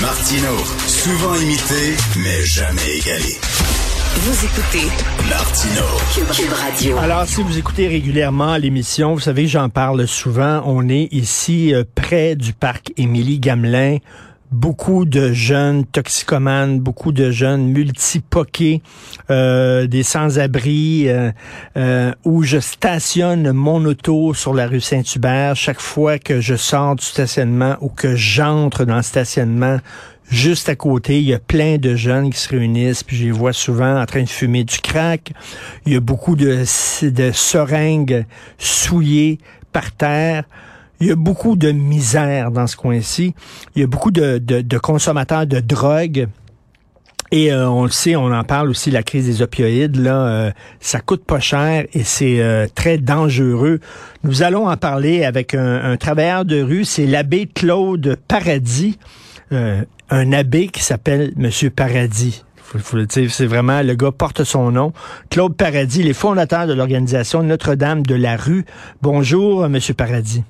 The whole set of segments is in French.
Martino, souvent imité, mais jamais égalé. Vous écoutez Martino. Cube Radio. Alors, si vous écoutez régulièrement l'émission, vous savez que j'en parle souvent. On est ici euh, près du parc Émilie Gamelin. Beaucoup de jeunes toxicomanes, beaucoup de jeunes multipoqués, euh, des sans-abri, euh, euh, où je stationne mon auto sur la rue Saint-Hubert. Chaque fois que je sors du stationnement ou que j'entre dans le stationnement, Juste à côté, il y a plein de jeunes qui se réunissent, puis je les vois souvent en train de fumer du crack. Il y a beaucoup de, de seringues souillées par terre. Il y a beaucoup de misère dans ce coin-ci. Il y a beaucoup de, de, de consommateurs de drogue. Et euh, on le sait, on en parle aussi, la crise des opioïdes, là, euh, ça coûte pas cher et c'est euh, très dangereux. Nous allons en parler avec un, un travailleur de rue, c'est l'abbé Claude Paradis un abbé qui s'appelle Monsieur Paradis. Faut, faut le dire, c'est vraiment le gars porte son nom. Claude Paradis, les fondateurs de l'organisation Notre-Dame de la rue. Bonjour, Monsieur Paradis.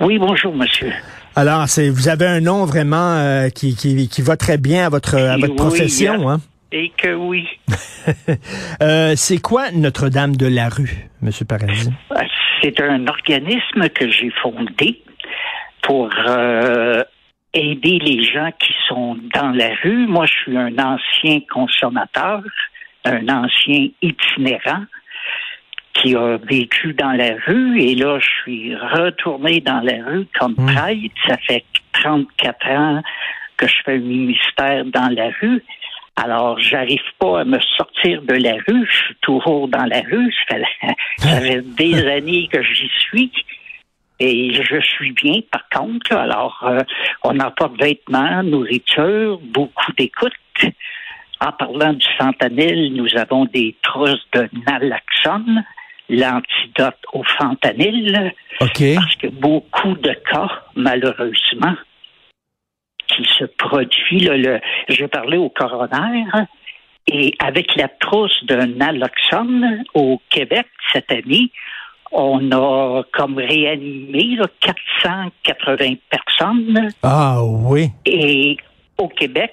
Oui, bonjour, monsieur. Alors, c'est vous avez un nom vraiment euh, qui, qui, qui va très bien à votre à votre Oui, profession, hein? Et que oui. Euh, c'est quoi Notre-Dame de la rue, Monsieur Paradis? C'est un organisme que j'ai fondé pour euh, aider les gens qui sont dans la rue. Moi, je suis un ancien consommateur, un ancien itinérant qui a vécu dans la rue et là, je suis retourné dans la rue comme Mm. prêtre. Ça fait 34 ans que je fais un ministère dans la rue. Alors, j'arrive pas à me sortir de la rue. Je suis toujours dans la rue. Ça fait, ça fait des années que j'y suis. Et je suis bien, par contre. là. Alors, euh, on n'a pas de vêtements, nourriture, beaucoup d'écoute. En parlant du fentanyl, nous avons des trousses de naloxone, l'antidote au fentanyl, parce que beaucoup de cas, malheureusement, qui se produit, là, le, j'ai parlé au coroner, et avec la trousse de naloxone au Québec cette année, on a comme réanimé là, 480 personnes Ah oui. et au Québec,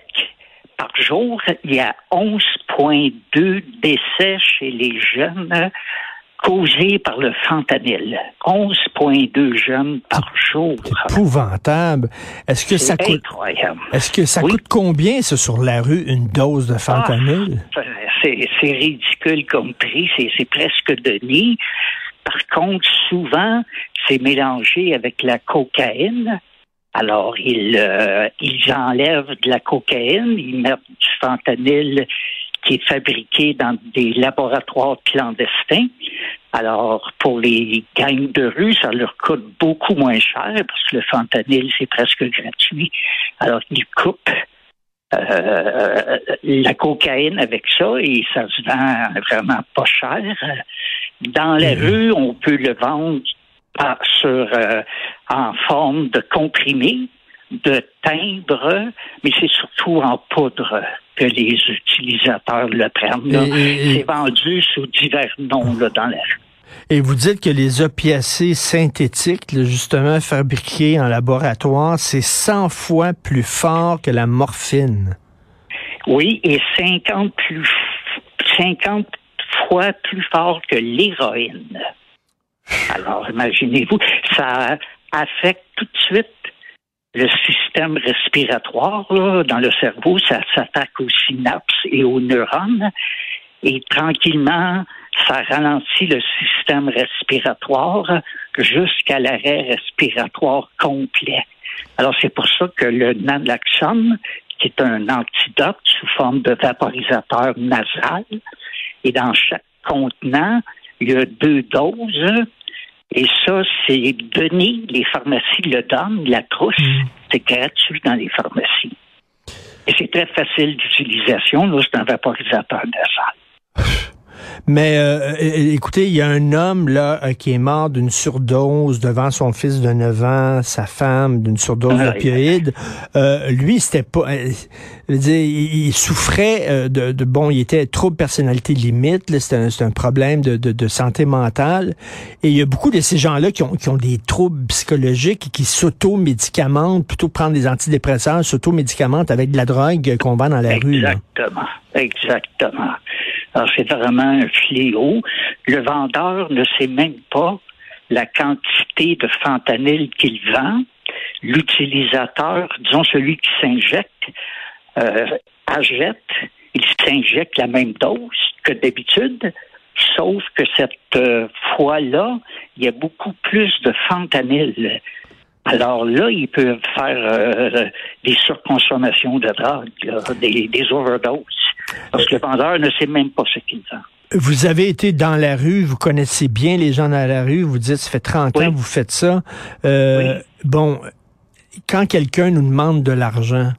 par jour, il y a 11,2 décès chez les jeunes causés par le fentanyl. 11,2 jeunes par jour. Épouvantable. Est-ce que ça C'est coûte incroyable. est-ce que ça Oui. coûte combien, ça, sur la rue, une dose de fentanyl? C'est c'est ridicule comme prix, c'est presque nid. Par contre, souvent, c'est mélangé avec la cocaïne. Alors, ils, euh, ils enlèvent de la cocaïne, ils mettent du fentanyl qui est fabriqué dans des laboratoires clandestins. Alors, pour les gangs de rue, ça leur coûte beaucoup moins cher parce que le fentanyl, c'est presque gratuit. Alors, ils coupent euh, la cocaïne avec ça et ça se vend vraiment pas cher. Dans la rue, on peut le vendre par- sur euh, en forme de comprimé, de timbre, mais c'est surtout en poudre que les utilisateurs le prennent. Et- C'est vendu sous divers noms là, dans la rue. Et vous dites que les opiacés synthétiques, là, justement fabriqués en laboratoire, c'est 100 fois plus fort que la morphine. Oui, et 50 plus 50 fois plus fort que l'héroïne. Alors, imaginez-vous, ça affecte tout de suite le système respiratoire là, dans le cerveau, ça s'attaque aux synapses et aux neurones, et tranquillement, ça ralentit le système respiratoire jusqu'à l'arrêt respiratoire complet. Alors, c'est pour ça que le naloxone, qui est un antidote sous forme de vaporisateur nasal, et dans chaque contenant, il y a deux doses. Et ça, c'est donné, les pharmacies le donnent, la trousse, c'est gratuit dans les pharmacies. Et c'est très facile d'utilisation, là, c'est un vaporisateur nasal. Mais euh, écoutez, il y a un homme là euh, qui est mort d'une surdose devant son fils de 9 ans, sa femme d'une surdose Ah, d'opioïdes. Euh, lui, c'était pas. euh, je veux dire, il, souffrait euh, de, de bon, il était trouble personnalité limite. C'était un, un problème de, de, de santé mentale. Et il y a beaucoup de ces gens-là qui ont, qui ont des troubles psychologiques et qui s'auto-médicamentent plutôt que prendre des antidépresseurs, s'auto-médicamentent avec de la drogue qu'on vend dans la rue. Exactement. Exactement. Alors, c'est vraiment un fléau. Le vendeur ne sait même pas la quantité de fentanyl qu'il vend. L'utilisateur, disons celui qui s'injecte, euh, il s'injecte la même dose que d'habitude, sauf que cette euh, fois-là, il y a beaucoup plus de fentanyl. Alors là, ils peuvent faire euh, des surconsommations de drogue, des overdoses, parce que le vendeur ne sait même pas ce qu'il vend. Vous avez été dans la rue, vous connaissez bien les gens dans la rue, vous dites, ça fait 30 Oui. ans que vous faites ça. Euh, Bon, quand quelqu'un nous demande de l'argent,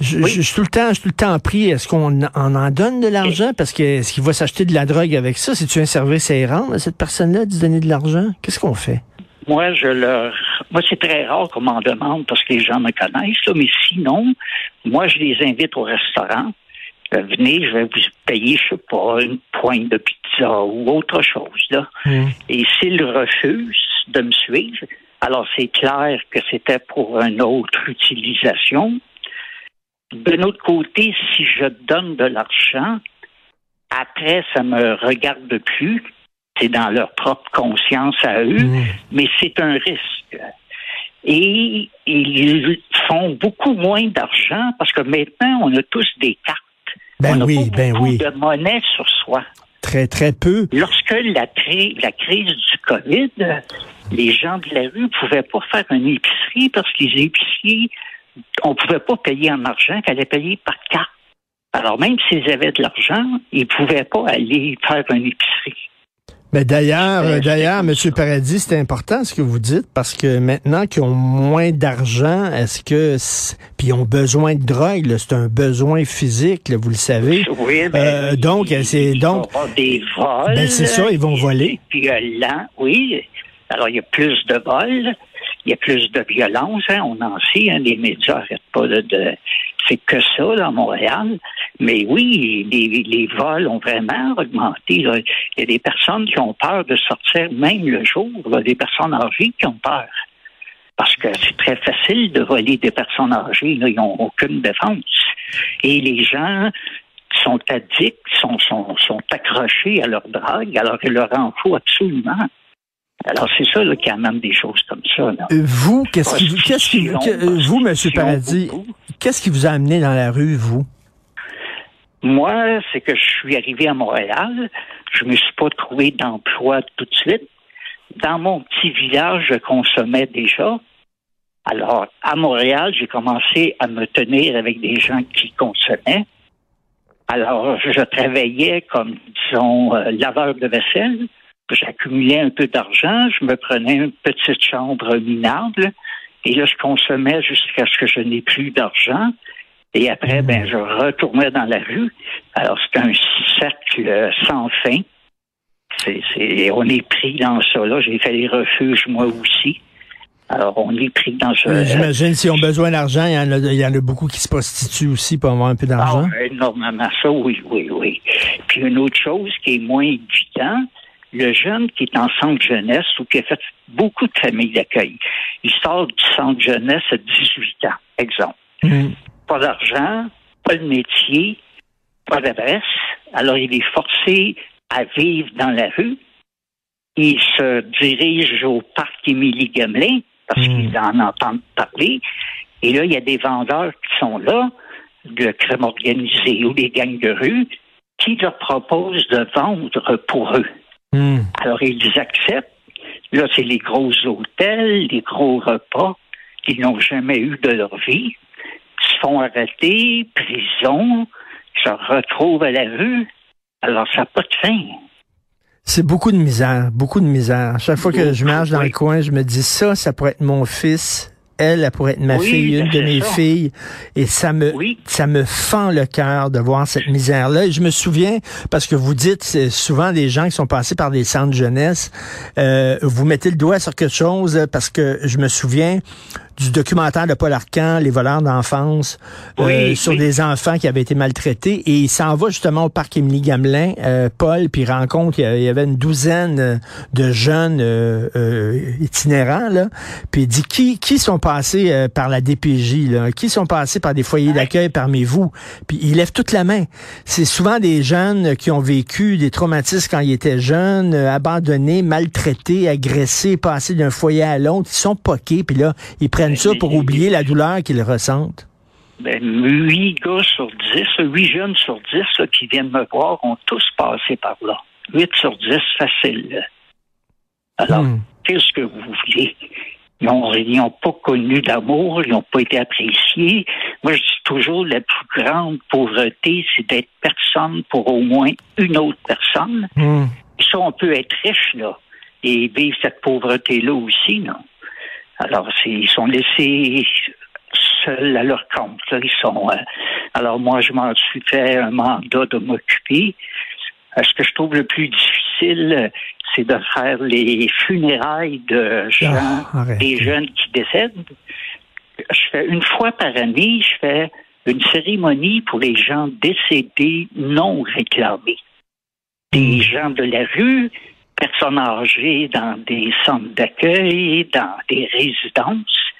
je, Oui. je- je suis tout le temps, je suis tout le temps pris. Est-ce qu'on en, en donne de l'argent? Parce que est-ce qu'il va s'acheter de la drogue avec ça? C'est tu un service à y rendre à cette personne-là de se donner de l'argent? Qu'est-ce qu'on fait? Moi, je leur. Moi, c'est très rare qu'on m'en demande parce que les gens me connaissent, là, mais sinon, moi, je les invite au restaurant. Venez, je vais vous payer, je sais pas, une pointe de pizza ou autre chose, là. Hmm. Et s'ils refusent de me suivre, alors c'est clair que c'était pour une autre utilisation. De notre côté, si je donne de l'argent, après, ça me regarde plus. C'est dans leur propre conscience à eux Hmm. mais c'est un risque. Et ils font beaucoup moins d'argent parce que maintenant, on a tous des cartes. Ben on oui, pas ben oui. de monnaie sur soi. Très très peu. Lorsque la, crise du COVID, les gens de la rue ne pouvaient pas faire une épicerie parce que les épiciers, on ne pouvait pas payer en argent, qu'elle allait payer par carte. Alors même s'ils avaient de l'argent, ils ne pouvaient pas aller faire une épicerie. Mais d'ailleurs, Euh, euh, d'ailleurs, Monsieur Paradis, c'est important ce que vous dites parce que maintenant qu'ils ont moins d'argent, est-ce que puis ils ont besoin de drogue, c'est un besoin physique, là, vous le savez. Oui, Euh, donc, c'est- donc- des vols. Ben, c'est ça, ils vont voler. Là, oui. Alors, il y a plus de vols, il y a plus de violence. hein, on en sait, hein, les médias n'arrêtent pas de, de- C'est que ça, à Montréal. Mais oui, les, vols ont vraiment augmenté. Il y a des personnes qui ont peur de sortir même le jour, là, des personnes âgées qui ont peur. Parce que c'est très facile de voler des personnes âgées. Là, ils n'ont aucune défense. Et les gens sont addicts, sont, sont, accrochés à leur drogue, alors qu'il leur en faut absolument. Alors, c'est ça là, qui amène des choses comme ça. Là. Euh, Vous, qu'est-ce qui, qu'est-ce qui, Prostitution, que- euh, vous, Monsieur Paradis, qu'est-ce qui vous a amené dans la rue, vous? Moi, c'est que je suis arrivé à Montréal. Je me suis pas trouvé d'emploi tout de suite. Dans mon petit village, je consommais déjà. Alors, à Montréal, j'ai commencé à me tenir avec des gens qui consommaient. Alors, je travaillais comme, disons, euh, laveur de vaisselle. J'accumulais un peu d'argent. Je me prenais une petite chambre minable. Et là, je consommais jusqu'à ce que je n'ai plus d'argent. Et après, ben, je retournais dans la rue. Alors, c'est un cercle sans fin. C'est, c'est, on est pris dans ça. Là, j'ai fait les refuges moi aussi. Alors, on est pris dans ce. Euh, J'imagine s'ils ont besoin d'argent, il y, en a, il y en a beaucoup qui se prostituent aussi pour avoir un peu d'argent. Ah, énormément ça, oui, oui, oui. Puis une autre chose qui est moins évident, le jeune qui est en centre jeunesse ou qui a fait beaucoup de familles d'accueil, il sort du centre jeunesse à 18 ans, exemple. Hmm. Pas d'argent, pas de métier, pas d'adresse. Alors il est forcé à vivre dans la rue. Il se dirige au parc Émilie Gamelin parce Mm. qu'il en entend parler. Et là, il y a des vendeurs qui sont là, de crème organisée ou des gangs de rue, qui leur proposent de vendre pour eux. Hmm. Alors, ils acceptent. Là, c'est les gros hôtels, les gros repas qu'ils n'ont jamais eu de leur vie. Ils se font arrêter, prison, se retrouvent à la rue. Alors, ça n'a pas de fin. C'est beaucoup de misère, beaucoup de misère. Chaque fois que je marche dans le Oui. coin, je me dis ça, ça pourrait être mon fils elle, elle pourrait être ma Oui, fille, une ben, de mes ça. filles. Et ça me, Oui. ça me fend le cœur de voir cette misère-là. Et je me souviens, parce que vous dites, c'est souvent des gens qui sont passés par des centres jeunesse, euh, vous mettez le doigt sur quelque chose parce que je me souviens du documentaire de Paul Arcan, Les voleurs d'enfance, euh, Oui, sur des enfants qui avaient été maltraités. Et il s'en va justement au parc Émilie Gamelin, euh, Paul, puis il rencontre, il y avait une douzaine de jeunes euh, euh, itinérants, là. Puis il dit, qui, qui sont passés euh, par la DPJ, là? Qui sont passés par des foyers d'accueil parmi vous? Puis il lève toute la main. C'est souvent des jeunes qui ont vécu des traumatismes quand ils étaient jeunes, abandonnés, maltraités, agressés, passés d'un foyer à l'autre. Ils sont poqués, puis là, ils prennent ça pour mais- oublier la douleur qu'ils ressentent? Ben, huit gars sur dix, huit jeunes sur dix là, qui viennent me voir ont tous passé par là. Huit sur dix, facile. Alors, Hmm. qu'est-ce que vous voulez? Ils n'ont pas connu d'amour, ils n'ont pas été appréciés. Moi, je dis toujours, la plus grande pauvreté, c'est d'être personne pour au moins une autre personne. Hmm. Ça, on peut être riche, là, et vivre cette pauvreté-là aussi, non? Alors, ils sont laissés seuls à leur compte. là. Ils sont. euh, alors, moi, je m'en suis fait un mandat de m'occuper. Euh, Ce que je trouve le plus difficile, euh, c'est de faire les funérailles de gens, Ah, des jeunes qui décèdent. Je fais une fois par année, je fais une cérémonie pour les gens décédés non réclamés. Des gens de la rue, personnes âgées dans des centres d'accueil, dans des résidences.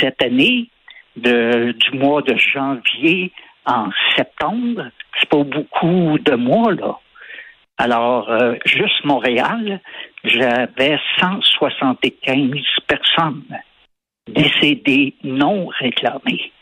Cette année, de- du mois de janvier en septembre, c'est pas beaucoup de mois, là. Alors, euh, juste Montréal, j'avais 175 personnes décédées non réclamées.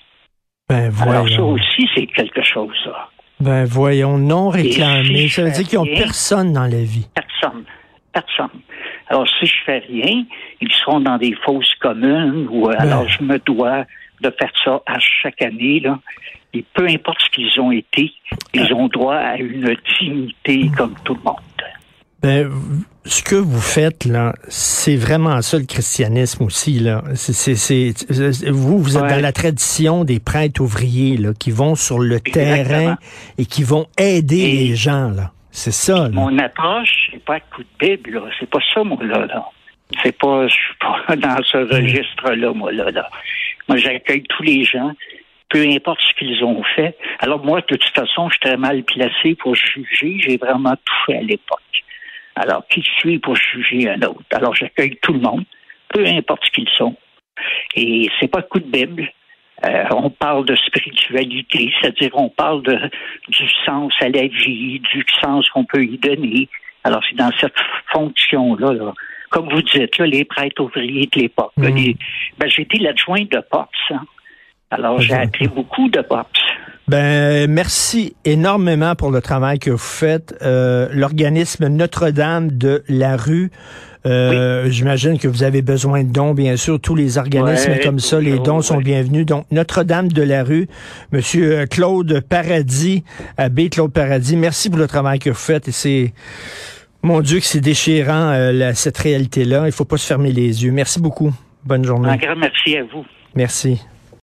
Ben Alors, ça aussi, c'est quelque chose, ça. Ben voyons, non réclamé. si Ça veut dire qu'ils ont fais rien- personne dans la vie. Personne. Personne. Alors, si je fais rien, ils seront dans des fausses communes ou euh, Ben. alors je me dois de faire ça à chaque année, là. Et peu importe ce qu'ils ont été, ils ont droit à une dignité comme tout le monde. Ben, ce que vous faites, là, c'est vraiment ça le christianisme aussi, là. C'est, vous, vous êtes Ouais. dans la tradition des prêtres ouvriers, là, qui vont sur le Exactement. terrain et qui vont aider Et- les gens, là. C'est ça, là. Mon approche, c'est pas coup de Bible, là. C'est pas ça, moi, là, là. C'est pas, je suis pas dans ce registre-là, moi, là, là. Moi, j'accueille tous les gens, peu importe ce qu'ils ont fait. Alors, moi, de toute façon, je suis très mal placé pour juger. J'ai vraiment tout fait à l'époque. Alors, qui suis pour juger un autre? Alors, j'accueille tout le monde, peu importe ce qu'ils sont. Et c'est pas coup de Bible. Euh, on parle de spiritualité, c'est-à-dire on parle de, du sens à la vie, du sens qu'on peut y donner. Alors c'est dans cette fonction-là, là. comme vous dites, là, les prêtres ouvriers de l'époque. les- ben, J'étais l'adjoint de POPS. hein. Alors j'ai appris beaucoup de POPS. Ben, merci énormément pour le travail que vous faites. Euh, L'organisme Notre-Dame de la rue, euh, j'imagine que vous avez besoin de dons, bien sûr. Tous les organismes Ouais, comme ça, les dons sont bienvenus. Donc, Notre-Dame de la rue, Monsieur euh, Claude Paradis, abbé Claude Paradis, merci pour le travail que vous faites. Et c'est, mon Dieu, que c'est déchirant, euh, la- cette réalité-là. Il faut pas se fermer les yeux. Merci beaucoup. Bonne journée. Un grand merci à vous. Merci.